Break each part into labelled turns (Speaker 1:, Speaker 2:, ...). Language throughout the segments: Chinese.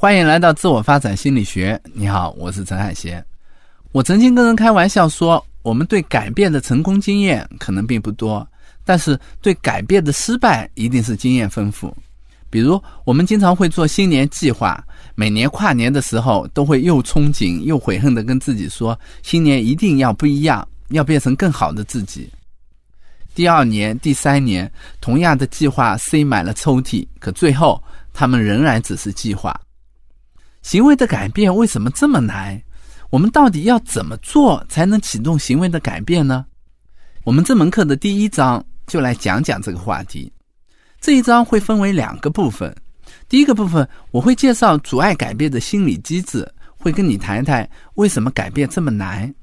Speaker 1: 欢迎来到自我发展心理学。你好，我是陈海贤。我曾经跟人开玩笑说，我们对改变的成功经验可能并不多，但是对改变的失败一定是经验丰富。比如，我们经常会做新年计划，每年跨年的时候都会又憧憬又悔恨的跟自己说，新年一定要不一样，要变成更好的自己。第二年、第三年，同样的计划塞满了抽屉，可最后他们仍然只是计划。行为的改变为什么这么难？我们到底要怎么做才能启动行为的改变呢？我们这门课的第一章就来讲讲这个话题。这一章会分为两个部分。第一个部分，我会介绍阻碍改变的心理机制，会跟你谈谈为什么改变这么难。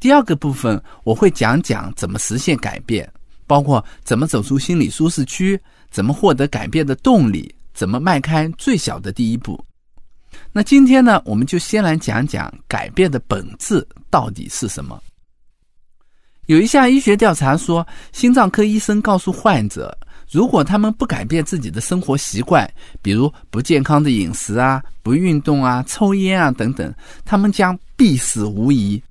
Speaker 1: 第二个部分，我会讲讲怎么实现改变，包括怎么走出心理舒适区，怎么获得改变的动力，怎么迈开最小的第一步。那今天呢，我们就先来讲讲改变的本质到底是什么。有一项医学调查说，心脏科医生告诉患者，如果他们不改变自己的生活习惯，比如不健康的饮食啊、不运动啊、抽烟啊等等，他们将必死无疑。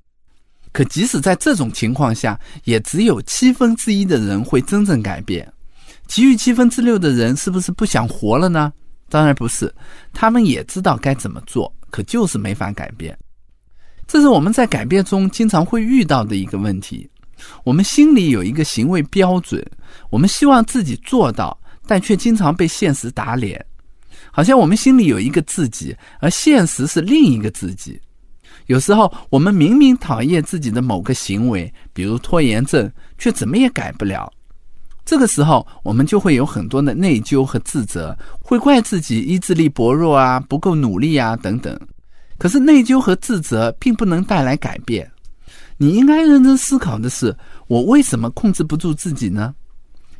Speaker 1: 可即使在这种情况下，也只有七分之一的人会真正改变，其余七分之六的人是不是不想活了呢？当然不是，他们也知道该怎么做，可就是没法改变。这是我们在改变中经常会遇到的一个问题。我们心里有一个行为标准，我们希望自己做到，但却经常被现实打脸。好像我们心里有一个自己，而现实是另一个自己。有时候我们明明讨厌自己的某个行为，比如拖延症，却怎么也改不了。这个时候，我们就会有很多的内疚和自责，会怪自己意志力薄弱啊，不够努力啊等等。可是内疚和自责并不能带来改变。你应该认真思考的是：我为什么控制不住自己呢？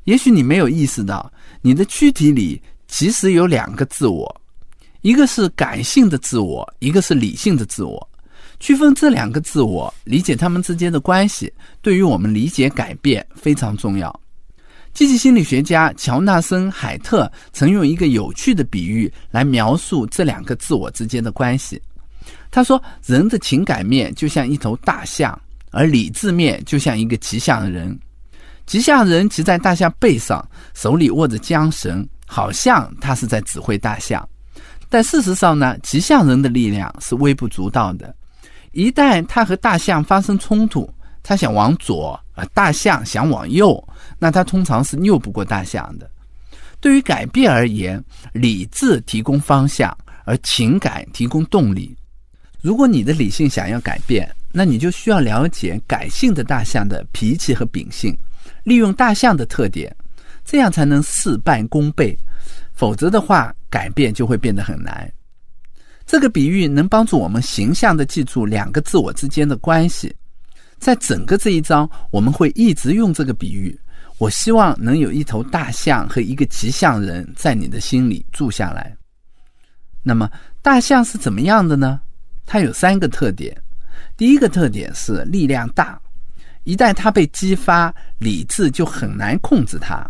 Speaker 1: 也许你没有意识到，你的躯体里其实有两个自我，一个是感性的自我，一个是理性的自我。区分这两个自我，理解他们之间的关系，对于我们理解改变非常重要。积极心理学家乔纳森·海特曾用一个有趣的比喻来描述这两个自我之间的关系。他说：“人的情感面就像一头大象，而理智面就像一个骑象人。骑象人骑在大象背上，手里握着缰绳，好像他是在指挥大象。但事实上呢，骑象人的力量是微不足道的。一旦他和大象发生冲突，他想往左，啊大象想往右。”那他通常是拗不过大象的。对于改变而言，理智提供方向，而情感提供动力。如果你的理性想要改变，那你就需要了解感性的大象的脾气和秉性，利用大象的特点，这样才能事半功倍。否则的话，改变就会变得很难。这个比喻能帮助我们形象地记住两个自我之间的关系。在整个这一章，我们会一直用这个比喻。我希望能有一头大象和一个骑象人在你的心里住下来。那么，大象是怎么样的呢？它有三个特点。第一个特点是力量大，一旦它被激发，理智就很难控制它。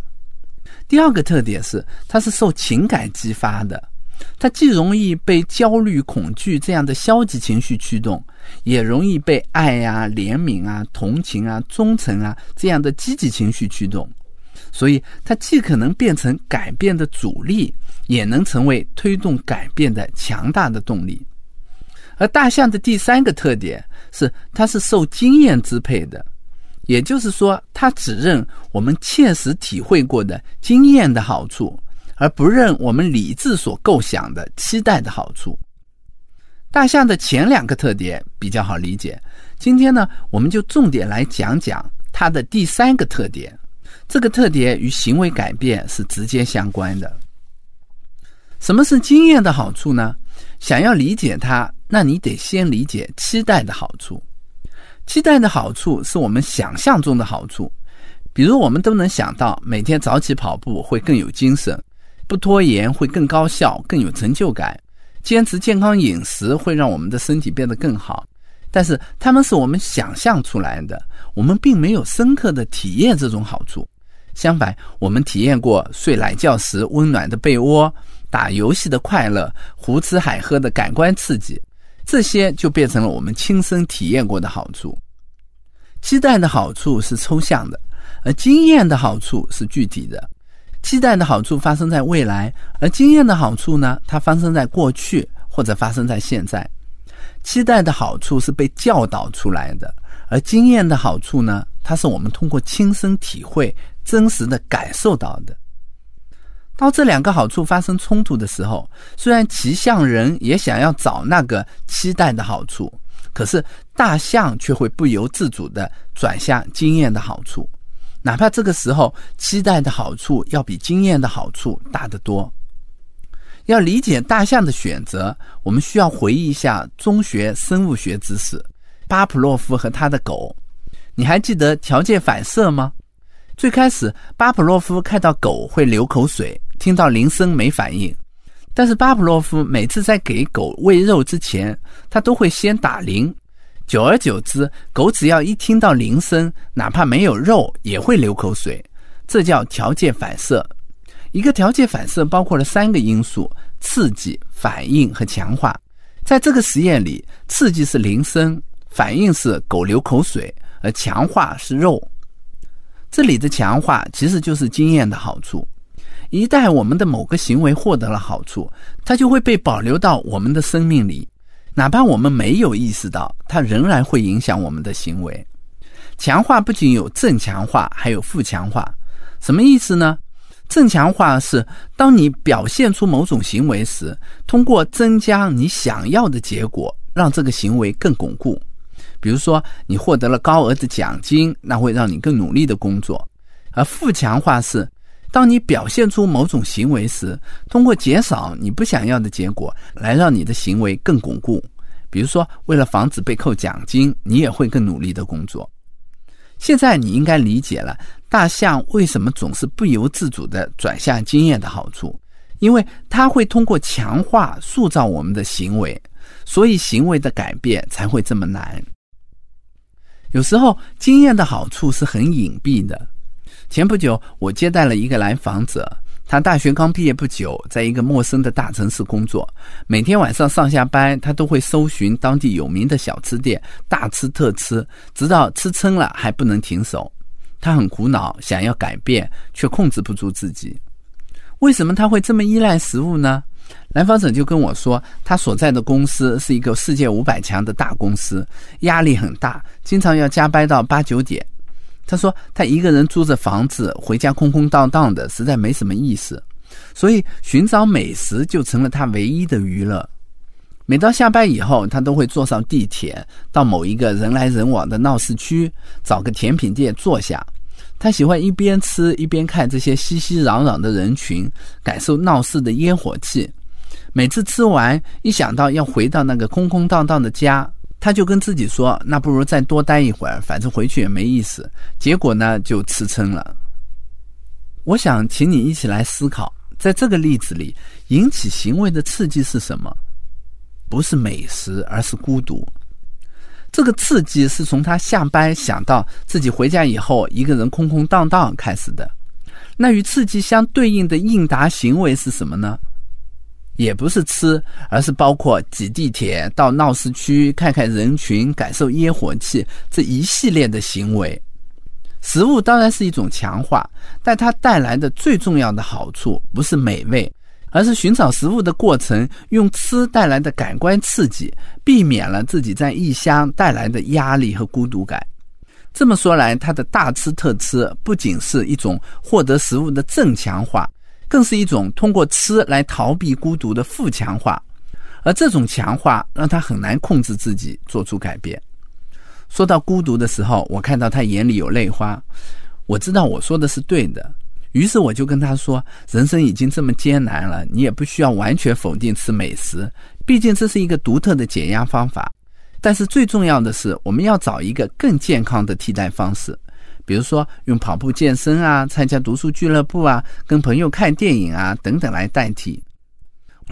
Speaker 1: 第二个特点是它是受情感激发的，它既容易被焦虑、恐惧这样的消极情绪驱动。也容易被爱呀、怜悯啊、同情啊、忠诚啊这样的积极情绪驱动，所以它既可能变成改变的阻力，也能成为推动改变的强大的动力。而大象的第三个特点是，它是受经验支配的，也就是说，它只认我们切实体会过的经验的好处，而不认我们理智所构想的期待的好处。大象的前两个特点比较好理解，今天呢，我们就重点来讲讲它的第三个特点。这个特点与行为改变是直接相关的。什么是经验的好处呢？想要理解它，那你得先理解期待的好处。期待的好处是我们想象中的好处，比如我们都能想到每天早起跑步会更有精神，不拖延会更高效、更有成就感。坚持健康饮食会让我们的身体变得更好，但是他们是我们想象出来的，我们并没有深刻的体验这种好处。相反，我们体验过睡懒觉时温暖的被窝，打游戏的快乐、胡吃海喝的感官刺激，这些就变成了我们亲身体验过的好处。期待的好处是抽象的，而经验的好处是具体的。期待的好处发生在未来，而经验的好处呢？它发生在过去或者发生在现在。期待的好处是被教导出来的，而经验的好处呢？它是我们通过亲身体会、真实的感受到的。当这两个好处发生冲突的时候，虽然骑象人也想要找那个期待的好处，可是大象却会不由自主地转向经验的好处。哪怕这个时候期待的好处要比经验的好处大得多。要理解大象的选择，我们需要回忆一下中学生物学知识：巴甫洛夫和他的狗。你还记得条件反射吗？最开始，巴甫洛夫看到狗会流口水，听到铃声没反应。但是巴甫洛夫每次在给狗喂肉之前，他都会先打铃。久而久之，狗只要一听到铃声，哪怕没有肉，也会流口水。这叫条件反射。一个条件反射包括了三个因素：刺激、反应和强化。在这个实验里，刺激是铃声，反应是狗流口水，而强化是肉。这里的强化其实就是经验的好处。一旦我们的某个行为获得了好处，它就会被保留到我们的生命里。哪怕我们没有意识到，它仍然会影响我们的行为。强化不仅有正强化，还有负强化。什么意思呢？正强化是当你表现出某种行为时，通过增加你想要的结果，让这个行为更巩固。比如说，你获得了高额的奖金，那会让你更努力的工作。而负强化是。当你表现出某种行为时，通过减少你不想要的结果，来让你的行为更巩固。比如说，为了防止被扣奖金，你也会更努力的工作。现在你应该理解了大象为什么总是不由自主地转向经验的好处，因为它会通过强化塑造我们的行为，所以行为的改变才会这么难。有时候，经验的好处是很隐蔽的。前不久，我接待了一个来访者，他大学刚毕业不久，在一个陌生的大城市工作。每天晚上上下班，他都会搜寻当地有名的小吃店，大吃特吃，直到吃撑了还不能停手。他很苦恼，想要改变，却控制不住自己。为什么他会这么依赖食物呢？来访者就跟我说，他所在的公司是一个世界五百强的大公司，压力很大，经常要加班到八九点。他说：“他一个人租着房子，回家空空荡荡的，实在没什么意思，所以寻找美食就成了他唯一的娱乐。每到下班以后，他都会坐上地铁，到某一个人来人往的闹市区，找个甜品店坐下。他喜欢一边吃一边看这些熙熙攘攘的人群，感受闹市的烟火气。每次吃完，一想到要回到那个空空荡荡的家。”他就跟自己说：“那不如再多待一会儿，反正回去也没意思。”结果呢，就吃撑了。我想请你一起来思考，在这个例子里，引起行为的刺激是什么？不是美食，而是孤独。这个刺激是从他下班想到自己回家以后一个人空空荡荡开始的。那与刺激相对应的应答行为是什么呢？也不是吃，而是包括挤地铁、到闹市区看看人群、感受烟火气这一系列的行为。食物当然是一种强化，但它带来的最重要的好处不是美味，而是寻找食物的过程，用吃带来的感官刺激，避免了自己在异乡带来的压力和孤独感。这么说来，它的大吃特吃不仅是一种获得食物的正强化。更是一种通过吃来逃避孤独的负强化，而这种强化让他很难控制自己做出改变。说到孤独的时候，我看到他眼里有泪花，我知道我说的是对的，于是我就跟他说：“人生已经这么艰难了，你也不需要完全否定吃美食，毕竟这是一个独特的减压方法。但是最重要的是，我们要找一个更健康的替代方式。”比如说用跑步健身啊，参加读书俱乐部啊，跟朋友看电影啊等等来代替。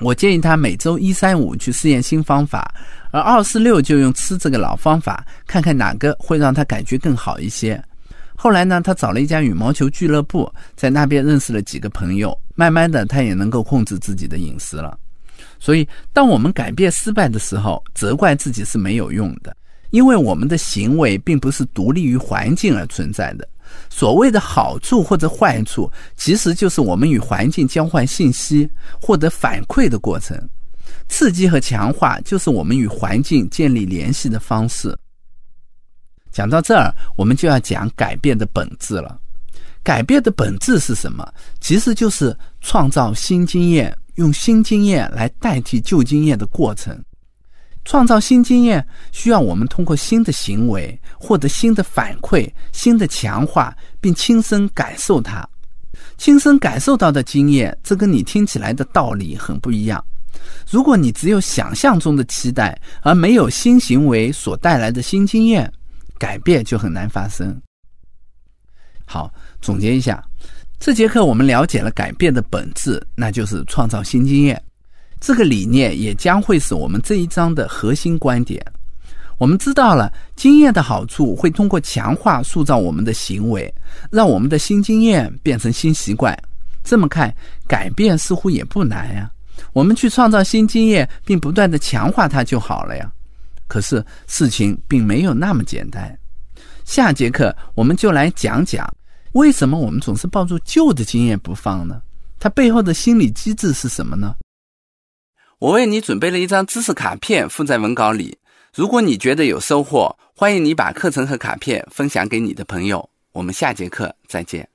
Speaker 1: 我建议他每周一三五去试验新方法，而二四六就用吃这个老方法，看看哪个会让他感觉更好一些。后来呢，他找了一家羽毛球俱乐部，在那边认识了几个朋友，慢慢的，他也能够控制自己的饮食了。所以，当我们改变失败的时候，责怪自己是没有用的，因为我们的行为并不是独立于环境而存在的。所谓的好处或者坏处，其实就是我们与环境交换信息、获得反馈的过程。刺激和强化就是我们与环境建立联系的方式。讲到这儿，我们就要讲改变的本质了。改变的本质是什么？其实就是创造新经验，用新经验来代替旧经验的过程。创造新经验需要我们通过新的行为获得新的反馈、新的强化，并亲身感受它。亲身感受到的经验，这跟你听起来的道理很不一样。如果你只有想象中的期待，而没有新行为所带来的新经验，改变就很难发生。好，总结一下，这节课我们了解了改变的本质，那就是创造新经验。这个理念也将会是我们这一章的核心观点。我们知道了经验的好处，会通过强化塑造我们的行为，让我们的新经验变成新习惯。这么看，改变似乎也不难呀。我们去创造新经验，并不断的强化它就好了呀。可是事情并没有那么简单。下节课我们就来讲讲，为什么我们总是抱住旧的经验不放呢？它背后的心理机制是什么呢？我为你准备了一张知识卡片，附在文稿里。如果你觉得有收获，欢迎你把课程和卡片分享给你的朋友。我们下节课再见。